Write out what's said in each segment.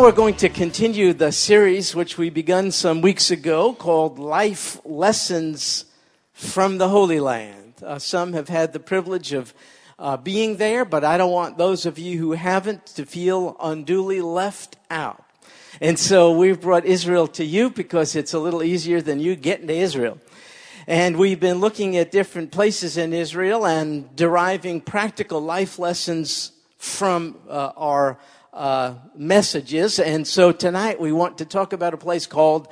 We're going to continue the series which we begun some weeks ago called Life Lessons from the Holy Land. Uh, some have had the privilege of uh, being there, but I don't want those of you who haven't to feel unduly left out. And so we've brought Israel to you because it's a little easier than you getting to Israel. And we've been looking at different places in Israel and deriving practical life lessons from uh, our uh, messages. And so tonight we want to talk about a place called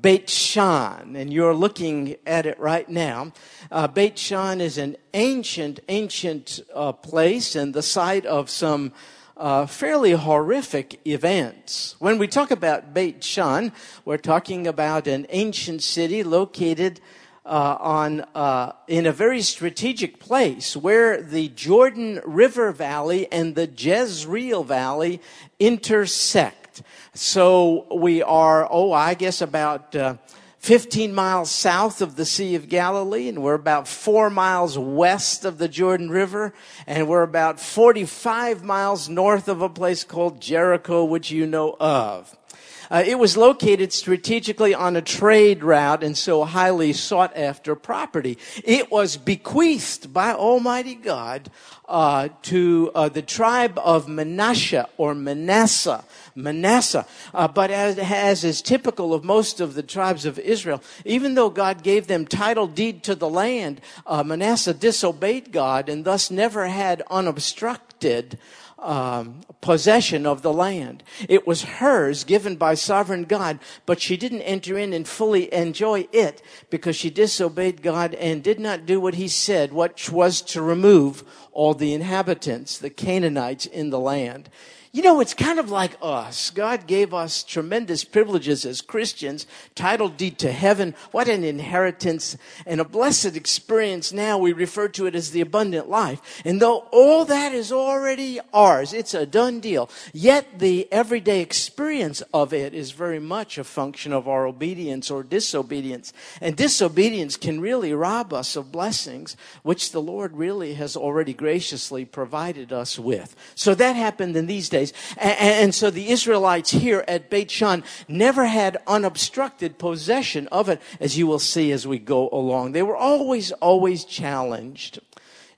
Beit Shan. And you're looking at it right now. Uh, Beit Shan is an ancient, ancient uh, place and the site of some uh, fairly horrific events. When we talk about Beit Shan, we're talking about an ancient city located uh, on uh, in a very strategic place where the Jordan River Valley and the Jezreel Valley intersect. So we are, oh, I guess about uh, 15 miles south of the Sea of Galilee, and we're about four miles west of the Jordan River, and we're about 45 miles north of a place called Jericho, which you know of. Uh, it was located strategically on a trade route and so highly sought after property. It was bequeathed by Almighty God uh, to uh, the tribe of Manasseh or Manasseh. Manasseh. Uh, but as, as is typical of most of the tribes of Israel, even though God gave them title deed to the land, uh, Manasseh disobeyed God and thus never had unobstructed um, possession of the land. It was hers, given by sovereign God, but she didn't enter in and fully enjoy it because she disobeyed God and did not do what He said, which was to remove all the inhabitants, the Canaanites in the land. You know, it's kind of like us. God gave us tremendous privileges as Christians, title deed to heaven. What an inheritance and a blessed experience. Now we refer to it as the abundant life. And though all that is already ours, it's a done deal. Yet the everyday experience of it is very much a function of our obedience or disobedience. And disobedience can really rob us of blessings, which the Lord really has already graciously provided us with. So that happened in these days days. And, and so the Israelites here at Beit Shan never had unobstructed possession of it, as you will see as we go along. They were always, always challenged.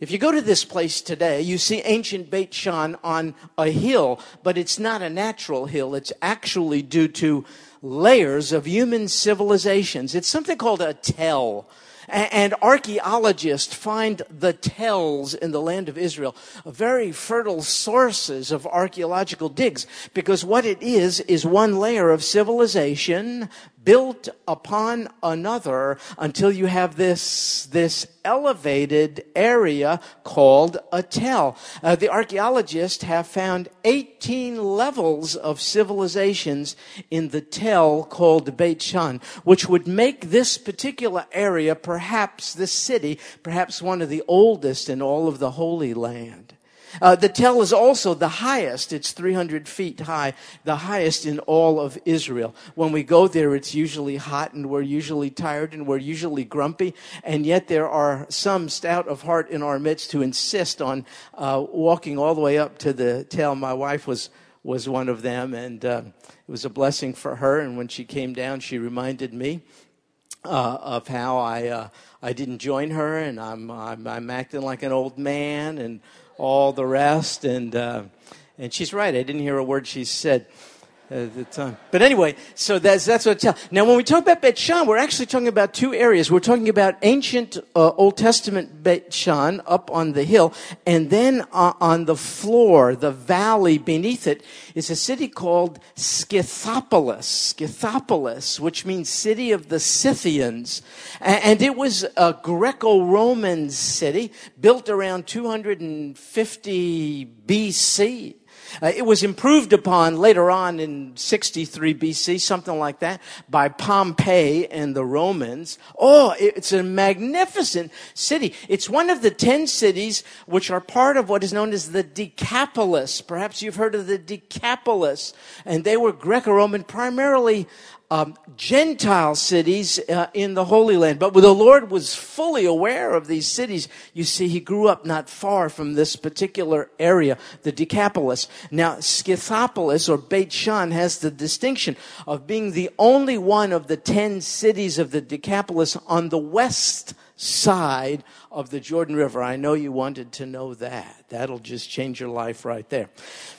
If you go to this place today, you see ancient Beit Shan on a hill, but it's not a natural hill. It's actually due to layers of human civilizations. It's something called a tell. And archaeologists find the tells in the land of Israel very fertile sources of archaeological digs because what it is is one layer of civilization built upon another until you have this, this elevated area called a tell. Uh, the archaeologists have found 18 levels of civilizations in the tell called Beit Shan, which would make this particular area perhaps the city, perhaps one of the oldest in all of the Holy Land. Uh, the tell is also the highest. It's 300 feet high, the highest in all of Israel. When we go there, it's usually hot and we're usually tired and we're usually grumpy. And yet there are some stout of heart in our midst who insist on uh, walking all the way up to the tell. My wife was was one of them, and uh, it was a blessing for her. And when she came down, she reminded me uh, of how I uh, I didn't join her, and I'm, I'm I'm acting like an old man, and all the rest. And, uh, and she's right. I didn't hear a word she said at the time. But anyway, so that's, that's what I tell. Now, when we talk about Bet Shan, we're actually talking about two areas. We're talking about ancient uh, Old Testament Bet Shan up on the hill, and then uh, on the floor, the valley beneath it, is a city called Scythopolis. Scythopolis, which means city of the Scythians. And, and it was a Greco-Roman city built around 250 BC. Uh, it was improved upon later on in 63 BC, something like that, by Pompey and the Romans. Oh, it's a magnificent city. It's one of the 10 cities which are part of what is known as the Decapolis. Perhaps you've heard of the Decapolis. And they were Greco-Roman, primarily um, Gentile cities uh, in the Holy Land. But the Lord was fully aware of these cities. You see, he grew up not far from this particular area, the Decapolis. Now, Scythopolis or Beit Shan has the distinction of being the only one of the ten cities of the Decapolis on the west side of the Jordan River. I know you wanted to know that. That'll just change your life right there.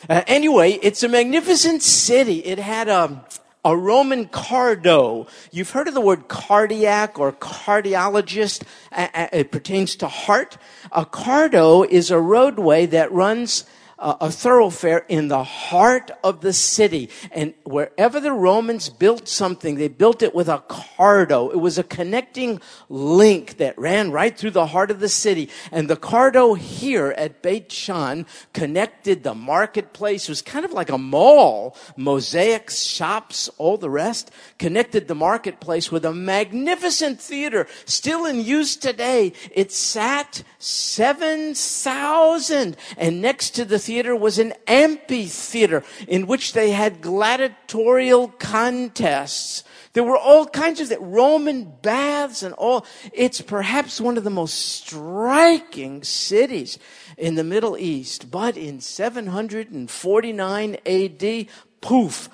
Uh, anyway, it's a magnificent city. It had a, a Roman cardo. You've heard of the word cardiac or cardiologist. It pertains to heart. A cardo is a roadway that runs a thoroughfare in the heart of the city. And wherever the Romans built something, they built it with a cardo. It was a connecting link that ran right through the heart of the city. And the cardo here at Beit Shan connected the marketplace. It was kind of like a mall, mosaics, shops, all the rest, connected the marketplace with a magnificent theater still in use today. It sat 7,000 and next to the theater theater was an amphitheater in which they had gladiatorial contests. There were all kinds of that, Roman baths and all. It's perhaps one of the most striking cities in the Middle East. But in 749 AD, poof,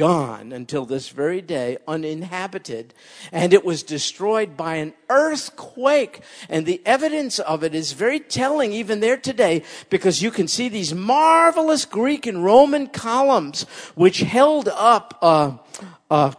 gone until this very day, uninhabited. And it was destroyed by an earthquake. And the evidence of it is very telling even there today because you can see these marvelous Greek and Roman columns which held up a,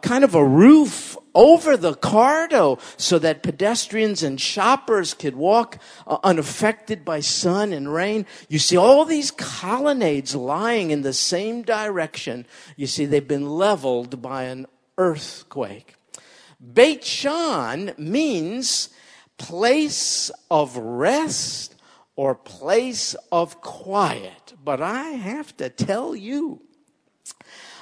kind of a roof over the cardo so that pedestrians and shoppers could walk uh, unaffected by sun and rain. You see all these colonnades lying in the same direction. You see, they've been leveled by an earthquake. Beit Shan means place of rest or place of quiet. But I have to tell you,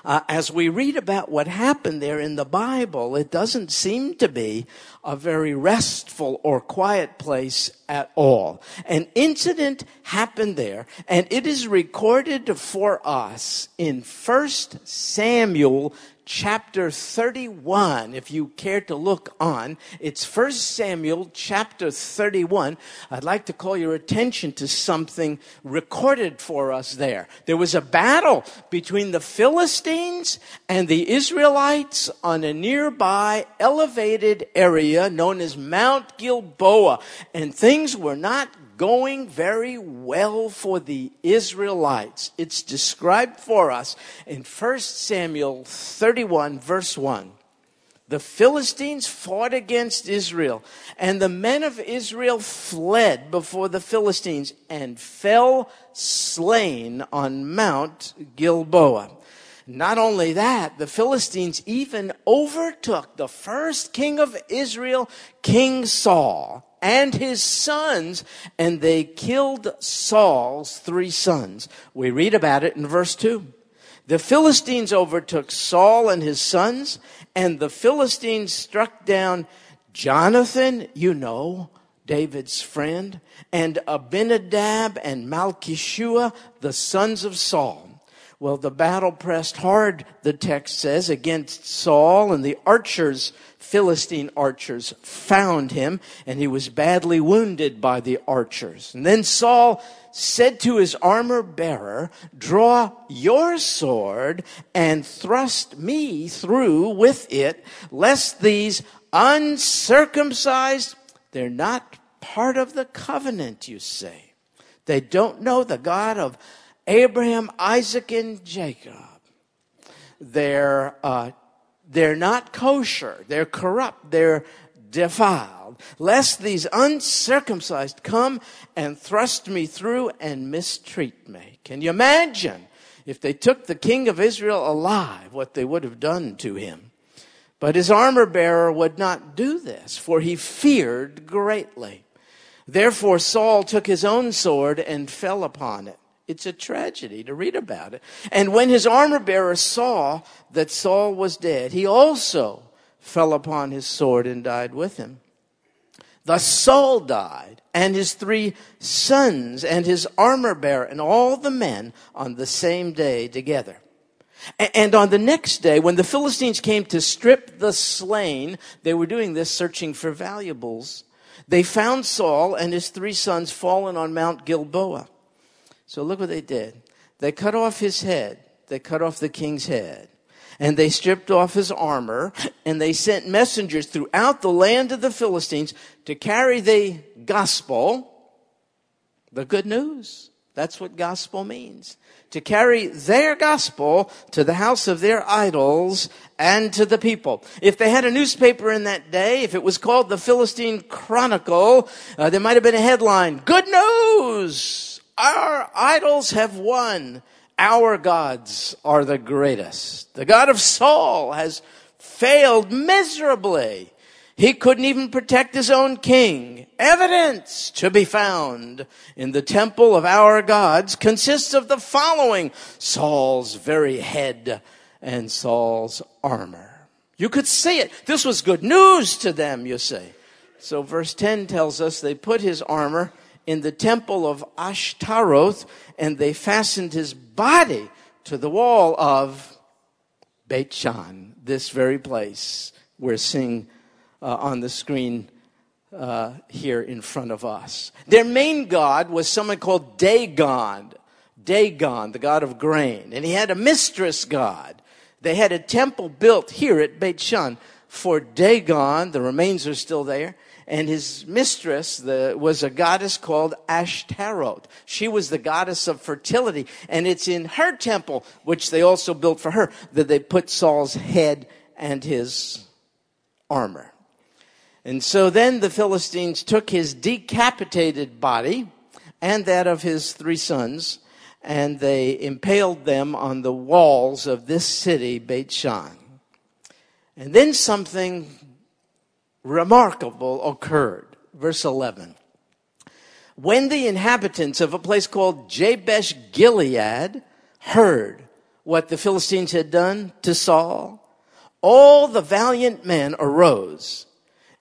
uh, as we read about what happened there in the Bible, it doesn't seem to be a very restful or quiet place at all. An incident happened there, and it is recorded for us in 1 Samuel chapter 31, if you care to look on. It's 1 Samuel chapter 31. I'd like to call your attention to something recorded for us there. There was a battle between the Philistines and the Israelites on a nearby elevated area known as Mount Gilboa, and things were not going very well for the Israelites. It's described for us in 1 Samuel 31, verse 1. The Philistines fought against Israel, and the men of Israel fled before the Philistines and fell slain on Mount Gilboa. Not only that, the Philistines even overtook the first king of Israel, King Saul and his sons, and they killed Saul's three sons. We read about it in verse 2. The Philistines overtook Saul and his sons, and the Philistines struck down Jonathan, you know, David's friend, and Abinadab and Malchishua, the sons of Saul. Well, the battle pressed hard, the text says, against Saul, and the archers Philistine archers found him, and he was badly wounded by the archers. And then Saul said to his armor bearer, Draw your sword and thrust me through with it, lest these uncircumcised, they're not part of the covenant, you say. They don't know the God of Abraham, Isaac, and Jacob. They're uh, they're not kosher. They're corrupt. They're defiled. Lest these uncircumcised come and thrust me through and mistreat me. Can you imagine if they took the king of Israel alive, what they would have done to him? But his armor bearer would not do this, for he feared greatly. Therefore Saul took his own sword and fell upon it. It's a tragedy to read about it. And when his armor bearer saw that Saul was dead, he also fell upon his sword and died with him. Thus Saul died, and his three sons, and his armor bearer, and all the men on the same day together. And on the next day, when the Philistines came to strip the slain, they were doing this searching for valuables. They found Saul and his three sons fallen on Mount Gilboa. So look what they did. They cut off his head. They cut off the king's head. And they stripped off his armor. And they sent messengers throughout the land of the Philistines to carry the gospel, the good news. That's what gospel means to carry their gospel to the house of their idols and to the people. If they had a newspaper in that day, if it was called the Philistine Chronicle, uh, there might have been a headline, Good news! Our idols have won. Our gods are the greatest. The God of Saul has failed miserably. He couldn't even protect his own king. Evidence to be found in the temple of our gods consists of the following Saul's very head and Saul's armor. You could see it. This was good news to them, you see. So verse 10 tells us they put his armor in the temple of Ashtaroth and they fastened his body to the wall of Beit Shan, this very place we're seeing uh, on the screen uh, here in front of us. Their main god was someone called Dagon, Dagon, the god of grain, and he had a mistress god. They had a temple built here at Beit Shan for Dagon. The remains are still there. And his mistress the, was a goddess called Ashtaroth. She was the goddess of fertility. And it's in her temple, which they also built for her, that they put Saul's head and his armor. And so then the Philistines took his decapitated body and that of his three sons, and they impaled them on the walls of this city, Beit Shan. And then something remarkable occurred. Verse 11. When the inhabitants of a place called Jabesh Gilead heard what the Philistines had done to Saul, all the valiant men arose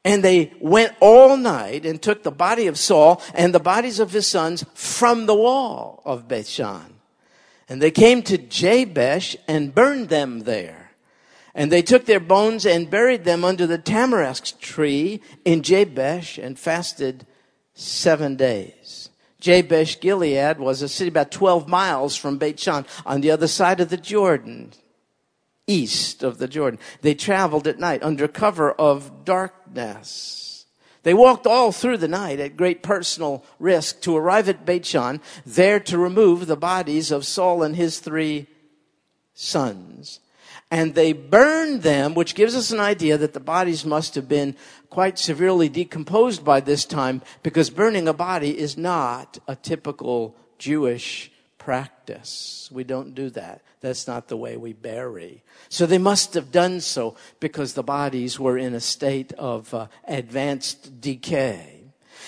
and they went all night and took the body of Saul and the bodies of his sons from the wall of Bethshan. And they came to Jabesh and burned them there. And they took their bones and buried them under the tamarisk tree in Jabesh and fasted seven days. Jabesh Gilead was a city about 12 miles from Beit Shan on the other side of the Jordan east of the Jordan. They traveled at night under cover of darkness. They walked all through the night at great personal risk to arrive at Beit Shan, there to remove the bodies of Saul and his three sons. And they burned them, which gives us an idea that the bodies must have been quite severely decomposed by this time, because burning a body is not a typical Jewish practice. We don't do that. That's not the way we bury. So they must have done so because the bodies were in a state of uh, advanced decay.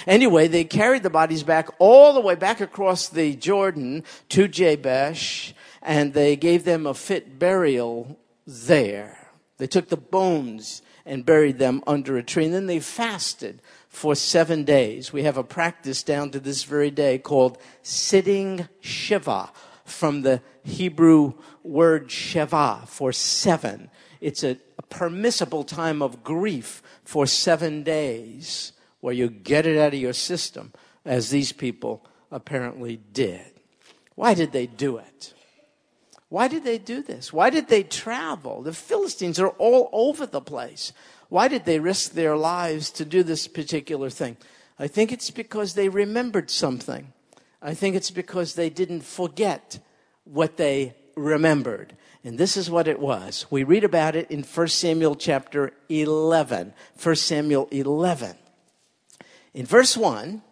Anyway, they carried the bodies back all the way back across the Jordan to Jabesh and they gave them a fit burial there. They took the bones and buried them under a tree and then they fasted for seven days. We have a practice down to this very day called sitting Shiva from the Hebrew word Shiva for seven. It's a, a permissible time of grief for seven days where you get it out of your system, as these people apparently did. Why did they do it? Why did they do this? Why did they travel? The Philistines are all over the place. Why did they risk their lives to do this particular thing? I think it's because they remembered something. I think it's because they didn't forget what they remembered. And this is what it was. We read about it in 1 Samuel chapter 11. 1 Samuel 11. In verse 1,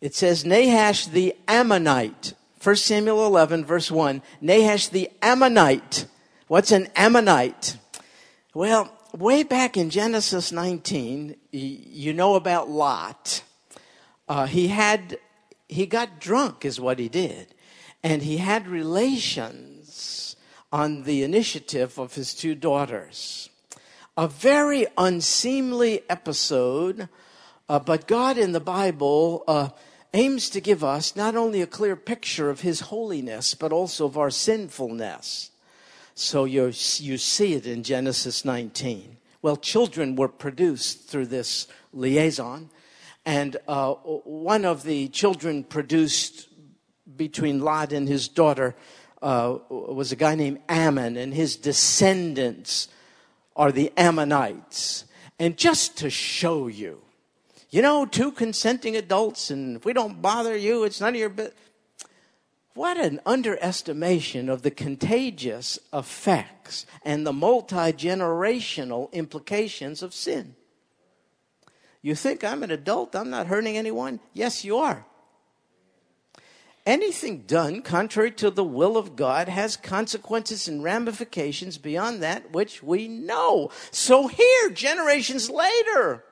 it says, Nahash the Ammonite. 1 Samuel 11, verse 1. Nahash the Ammonite. What's an Ammonite? Well, way back in Genesis 19, you know about Lot. Uh, he had, he got drunk, is what he did. And he had relations on the initiative of his two daughters. A very unseemly episode, uh, but God in the Bible uh, aims to give us not only a clear picture of his holiness, but also of our sinfulness. So you you see it in Genesis 19. Well, children were produced through this liaison, and uh, one of the children produced between Lot and his daughter uh, was a guy named Ammon, and his descendants are the Ammonites. And just to show you, you know, two consenting adults, and if we don't bother you, it's none of your business. What an underestimation of the contagious effects and the multi generational implications of sin. You think I'm an adult, I'm not hurting anyone? Yes, you are. Anything done contrary to the will of God has consequences and ramifications beyond that which we know. So here, generations later,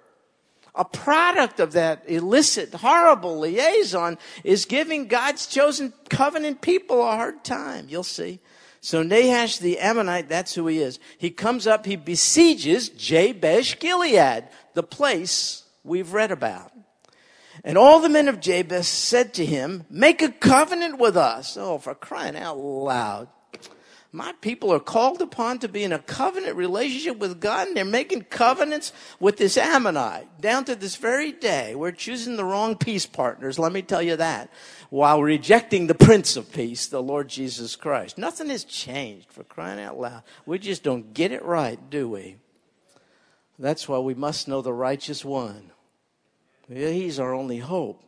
a product of that illicit, horrible liaison is giving God's chosen covenant people a hard time. You'll see. So Nahash the Ammonite, that's who he is. He comes up, he besieges Jabesh Gilead, the place we've read about. And all the men of Jabesh said to him, Make a covenant with us. Oh, for crying out loud. My people are called upon to be in a covenant relationship with God, and they're making covenants with this Ammonite. Down to this very day, we're choosing the wrong peace partners, let me tell you that, while rejecting the Prince of Peace, the Lord Jesus Christ. Nothing has changed, for crying out loud. We just don't get it right, do we? That's why we must know the righteous one. He's our only hope.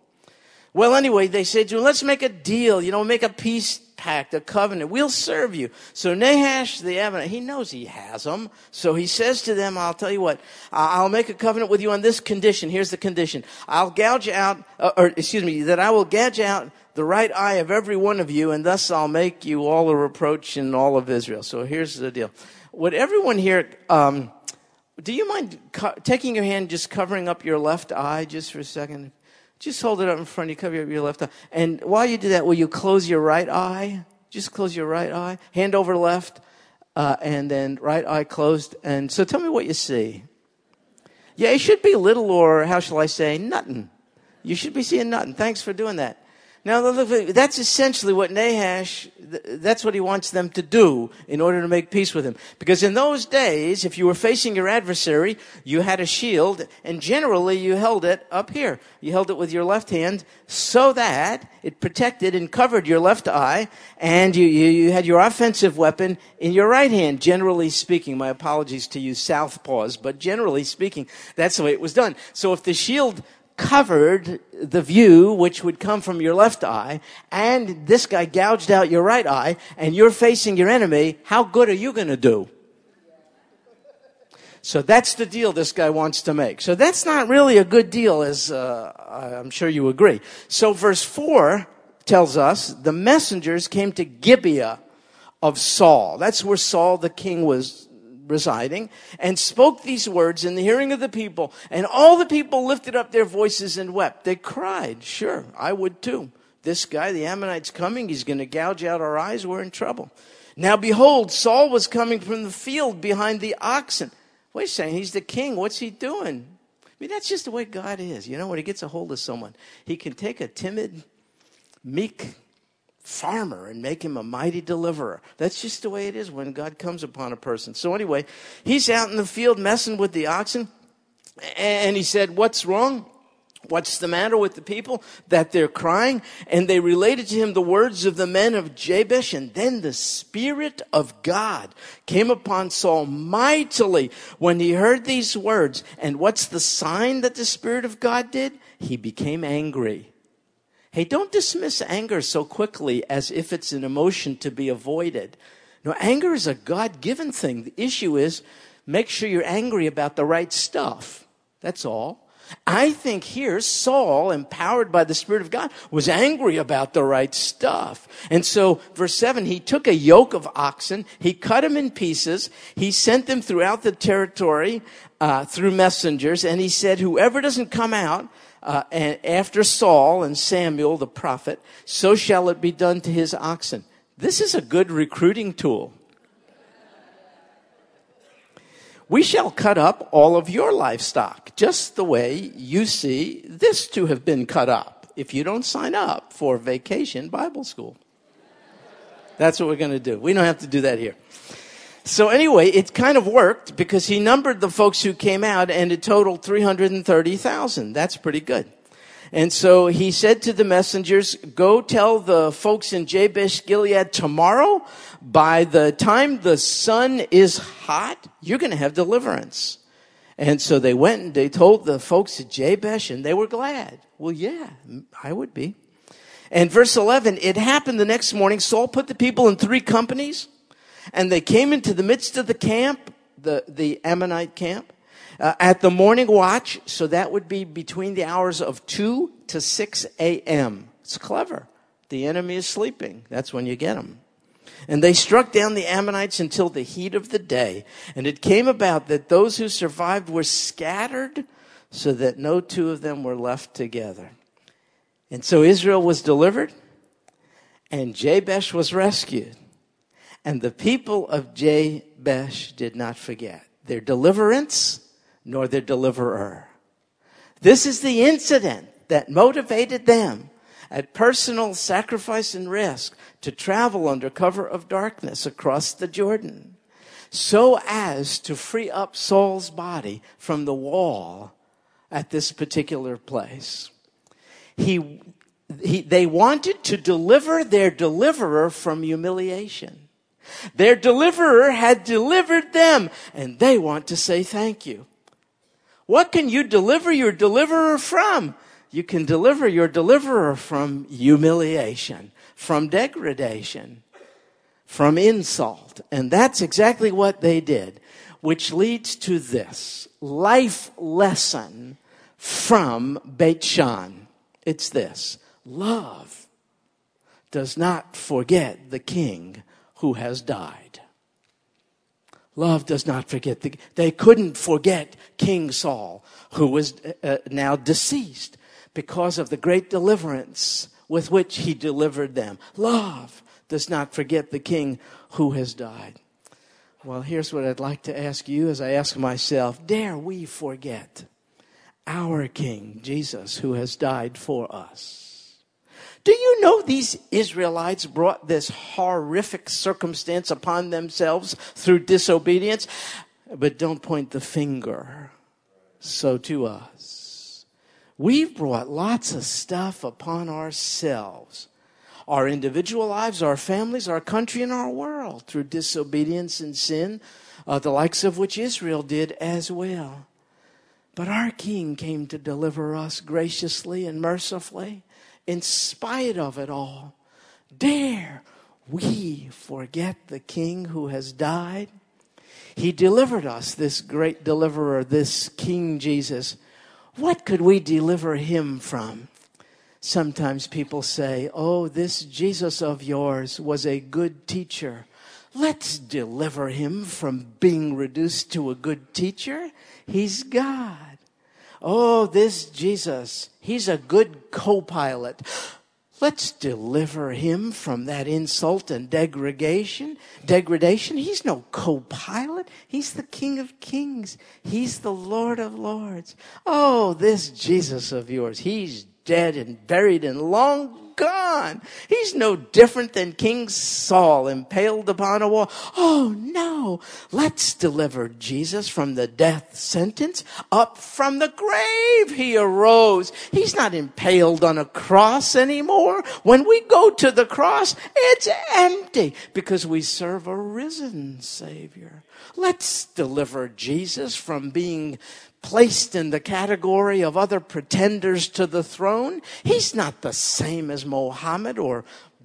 Well, anyway, they said to him, let's make a deal, you know, make a peace pact, a covenant. We'll serve you. So Nahash the Ammonite, he knows he has them. So he says to them, I'll tell you what, I'll make a covenant with you on this condition. Here's the condition. I'll gouge out, uh, or excuse me, that I will gouge out the right eye of every one of you, and thus I'll make you all a reproach in all of Israel. So here's the deal. Would everyone here, um, do you mind co- taking your hand, just covering up your left eye just for a second? Just hold it up in front of you, cover your left eye. And while you do that, will you close your right eye? Just close your right eye. Hand over left, uh, and then right eye closed. And so tell me what you see. Yeah, it should be little, or how shall I say, nothing. You should be seeing nothing. Thanks for doing that. Now, that's essentially what Nahash, that's what he wants them to do in order to make peace with him. Because in those days, if you were facing your adversary, you had a shield, and generally you held it up here. You held it with your left hand so that it protected and covered your left eye, and you, you, you had your offensive weapon in your right hand, generally speaking. My apologies to you southpaws, but generally speaking, that's the way it was done. So if the shield covered the view which would come from your left eye, and this guy gouged out your right eye, and you're facing your enemy, how good are you going to do? So that's the deal this guy wants to make. So that's not really a good deal, as uh, I'm sure you agree. So verse 4 tells us the messengers came to Gibeah of Saul. That's where Saul the king was residing, and spoke these words in the hearing of the people. And all the people lifted up their voices and wept. They cried, Sure, I would too. This guy, the Ammonite's coming. He's going to gouge out our eyes. We're in trouble. Now behold, Saul was coming from the field behind the oxen. Wait a second, he's the king. What's he doing? I mean, that's just the way God is. You know, when he gets a hold of someone, he can take a timid, meek farmer and make him a mighty deliverer. That's just the way it is when God comes upon a person. So anyway, he's out in the field messing with the oxen and he said, what's wrong? What's the matter with the people that they're crying? And they related to him the words of the men of Jabesh. And then the Spirit of God came upon Saul mightily when he heard these words. And what's the sign that the Spirit of God did? He became angry. Hey, don't dismiss anger so quickly as if it's an emotion to be avoided. No, anger is a God given thing. The issue is make sure you're angry about the right stuff. That's all. I think here Saul, empowered by the Spirit of God, was angry about the right stuff. And so, verse 7, he took a yoke of oxen, he cut them in pieces, he sent them throughout the territory uh, through messengers, and he said, Whoever doesn't come out uh, and after Saul and Samuel the prophet, so shall it be done to his oxen. This is a good recruiting tool. We shall cut up all of your livestock, just the way you see this to have been cut up if you don't sign up for vacation Bible school. That's what we're going to do. We don't have to do that here. So anyway, it kind of worked because he numbered the folks who came out and it totaled 330,000. That's pretty good. And so he said to the messengers, go tell the folks in Jabesh Gilead tomorrow, by the time the sun is hot, you're going to have deliverance. And so they went and they told the folks at Jabesh and they were glad. Well, yeah, I would be. And verse 11, it happened the next morning. Saul put the people in three companies and they came into the midst of the camp, the, the Ammonite camp, uh, at the morning watch. So that would be between the hours of 2 to 6 a.m. It's clever. The enemy is sleeping. That's when you get them. And they struck down the Ammonites until the heat of the day. And it came about that those who survived were scattered so that no two of them were left together. And so Israel was delivered and Jabesh was rescued. And the people of Jabesh did not forget their deliverance nor their deliverer. This is the incident that motivated them at personal sacrifice and risk to travel under cover of darkness across the Jordan so as to free up Saul's body from the wall at this particular place. He, he, they wanted to deliver their deliverer from humiliation. Their deliverer had delivered them and they want to say thank you. What can you deliver your deliverer from? You can deliver your deliverer from humiliation, from degradation, from insult. And that's exactly what they did, which leads to this life lesson from Beit Shan. It's this love does not forget the king who has died. Love does not forget. The, they couldn't forget King Saul, who was uh, now deceased because of the great deliverance with which he delivered them. Love does not forget the king who has died. Well, here's what I'd like to ask you as I ask myself Dare we forget our King, Jesus, who has died for us? Do you know these Israelites brought this horrific circumstance upon themselves through disobedience? But don't point the finger. So to us. We've brought lots of stuff upon ourselves. Our individual lives, our families, our country, and our world through disobedience and sin, uh, the likes of which Israel did as well. But our King came to deliver us graciously and mercifully in spite of it all, dare we forget the King who has died? He delivered us, this great deliverer, this King Jesus. What could we deliver him from? Sometimes people say, Oh, this Jesus of yours was a good teacher. Let's deliver him from being reduced to a good teacher. He's God. Oh, this Jesus, he's a good co pilot. Let's deliver him from that insult and degradation. Degradation. He's no co-pilot. He's the King of Kings. He's the Lord of Lords. Oh, this Jesus of yours. He's dead and buried and long gone. He's no different than King Saul impaled upon a wall. Oh no, let's deliver Jesus from the death sentence. Up from the grave he arose. He's not impaled on a cross anymore. When we go to the cross, it's empty because we serve a risen Savior. Let's deliver Jesus from being placed in the category of other pretenders to the throne. He's not the same as Mohammed or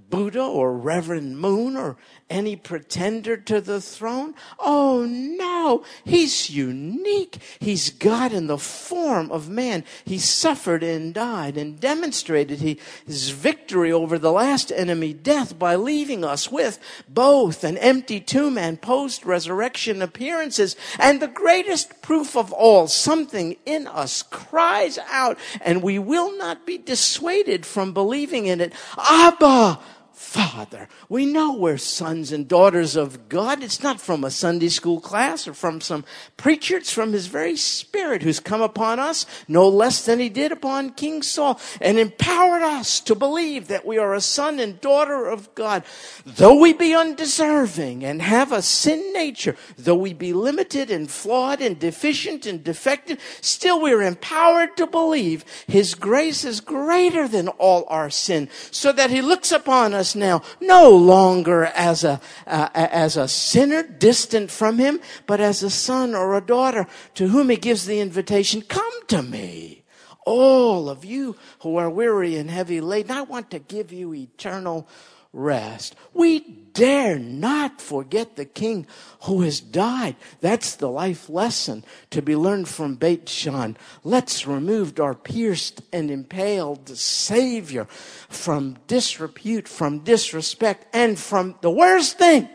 Buddha or Reverend Moon or any pretender to the throne? Oh no, he's unique. He's God in the form of man. He suffered and died and demonstrated his victory over the last enemy, death, by leaving us with both an empty tomb and post resurrection appearances. And the greatest proof of all, something in us cries out, and we will not be dissuaded from believing in it. Abba! Father. We know we're sons and daughters of God. It's not from a Sunday school class or from some preacher. It's from His very Spirit who's come upon us, no less than He did upon King Saul, and empowered us to believe that we are a son and daughter of God. Though we be undeserving and have a sin nature, though we be limited and flawed and deficient and defective, still we are empowered to believe His grace is greater than all our sin, so that He looks upon us now, no longer as a, uh, as a sinner distant from him, but as a son or a daughter to whom he gives the invitation, come to me. All of you who are weary and heavy laden, I want to give you eternal rest. We dare not forget the King who has died. That's the life lesson to be learned from Beit Shan. Let's remove our pierced and impaled Savior from disrepute, from disrespect, and from the worst thing,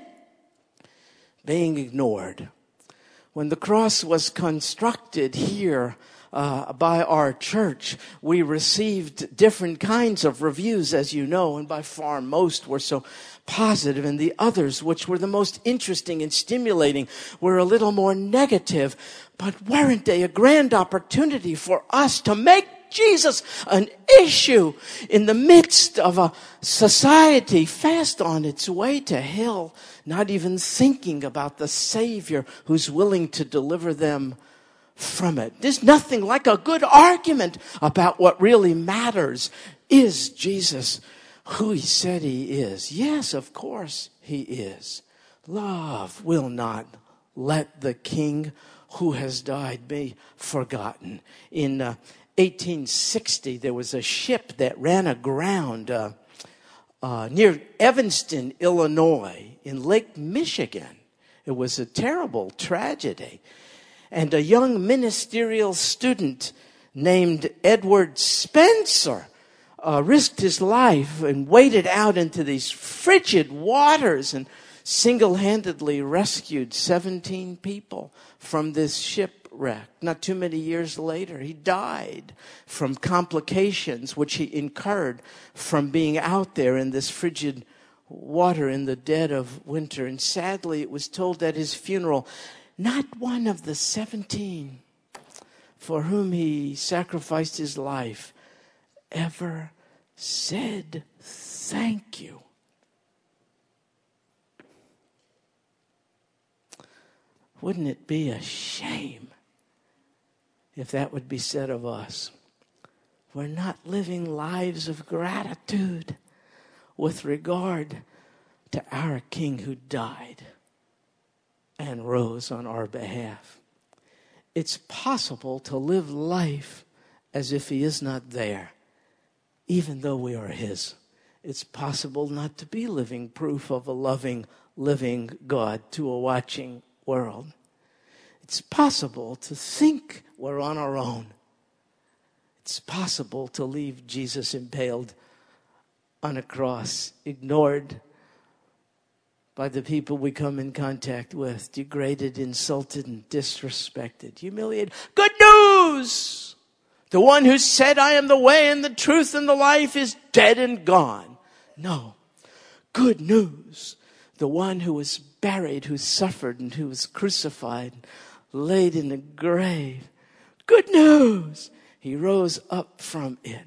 being ignored. When the cross was constructed here, uh, by our church. We received different kinds of reviews, as you know, and by far most were so positive, and the others, which were the most interesting and stimulating, were a little more negative. But weren't they a grand opportunity for us to make Jesus an issue in the midst of a society fast on its way to hell, not even thinking about the Savior who's willing to deliver them from it. There's nothing like a good argument about what really matters. Is Jesus who he said he is? Yes, of course he is. Love will not let the king who has died be forgotten. In uh, 1860, there was a ship that ran aground uh, uh, near Evanston, Illinois, in Lake Michigan. It was a terrible tragedy and a young ministerial student named Edward Spencer uh, risked his life and waded out into these frigid waters and single handedly rescued 17 people from this shipwreck. Not too many years later, he died from complications which he incurred from being out there in this frigid water in the dead of winter. And sadly, it was told at his funeral not one of the 17 for whom he sacrificed his life ever said thank you. Wouldn't it be a shame if that would be said of us? We're not living lives of gratitude with regard to our King who died and rose on our behalf. It's possible to live life as if He is not there, even though we are His. It's possible not to be living proof of a loving, living God to a watching world. It's possible to think we're on our own. It's possible to leave Jesus impaled on a cross, ignored by the people we come in contact with, degraded, insulted, and disrespected, humiliated. Good news! The one who said, I am the way and the truth and the life is dead and gone. No. Good news. The one who was buried, who suffered, and who was crucified, laid in the grave. Good news. He rose up from it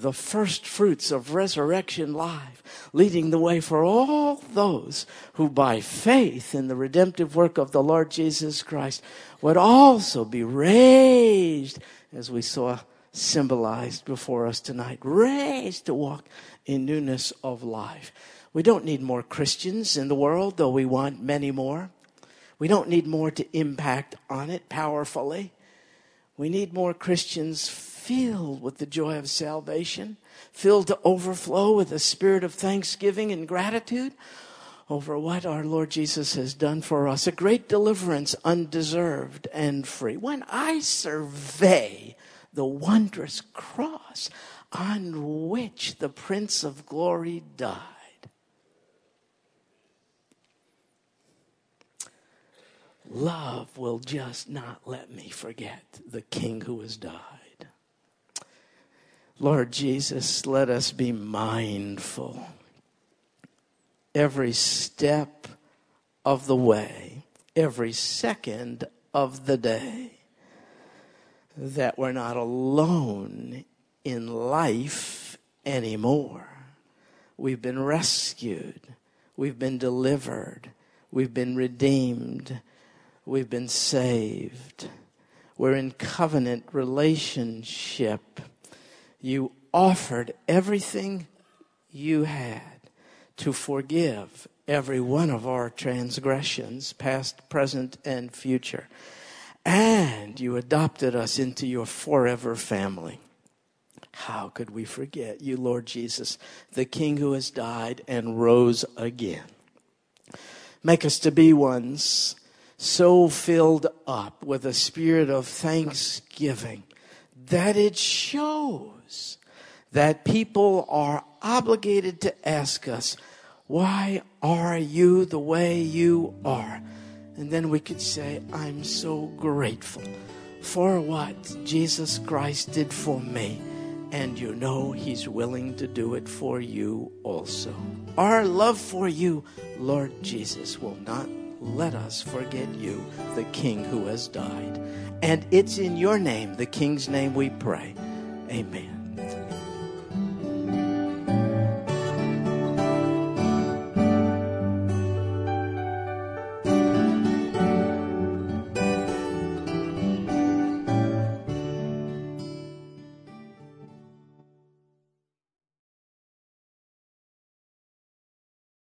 the first fruits of resurrection life, leading the way for all those who by faith in the redemptive work of the Lord Jesus Christ would also be raised, as we saw symbolized before us tonight, raised to walk in newness of life. We don't need more Christians in the world, though we want many more. We don't need more to impact on it powerfully. We need more Christians filled with the joy of salvation, filled to overflow with a spirit of thanksgiving and gratitude over what our Lord Jesus has done for us. A great deliverance, undeserved and free. When I survey the wondrous cross on which the Prince of Glory died, love will just not let me forget the King who has died. Lord Jesus, let us be mindful every step of the way, every second of the day. That we're not alone in life anymore. We've been rescued. We've been delivered. We've been redeemed. We've been saved. We're in covenant relationship. You offered everything you had to forgive every one of our transgressions, past, present, and future. And you adopted us into your forever family. How could we forget you, Lord Jesus, the King who has died and rose again? Make us to be ones so filled up with a spirit of thanksgiving that it shows that people are obligated to ask us, Why are you the way you are? And then we could say, I'm so grateful for what Jesus Christ did for me. And you know He's willing to do it for you also. Our love for you, Lord Jesus, will not let us forget you, the King who has died. And it's in your name, the King's name, we pray. Amen.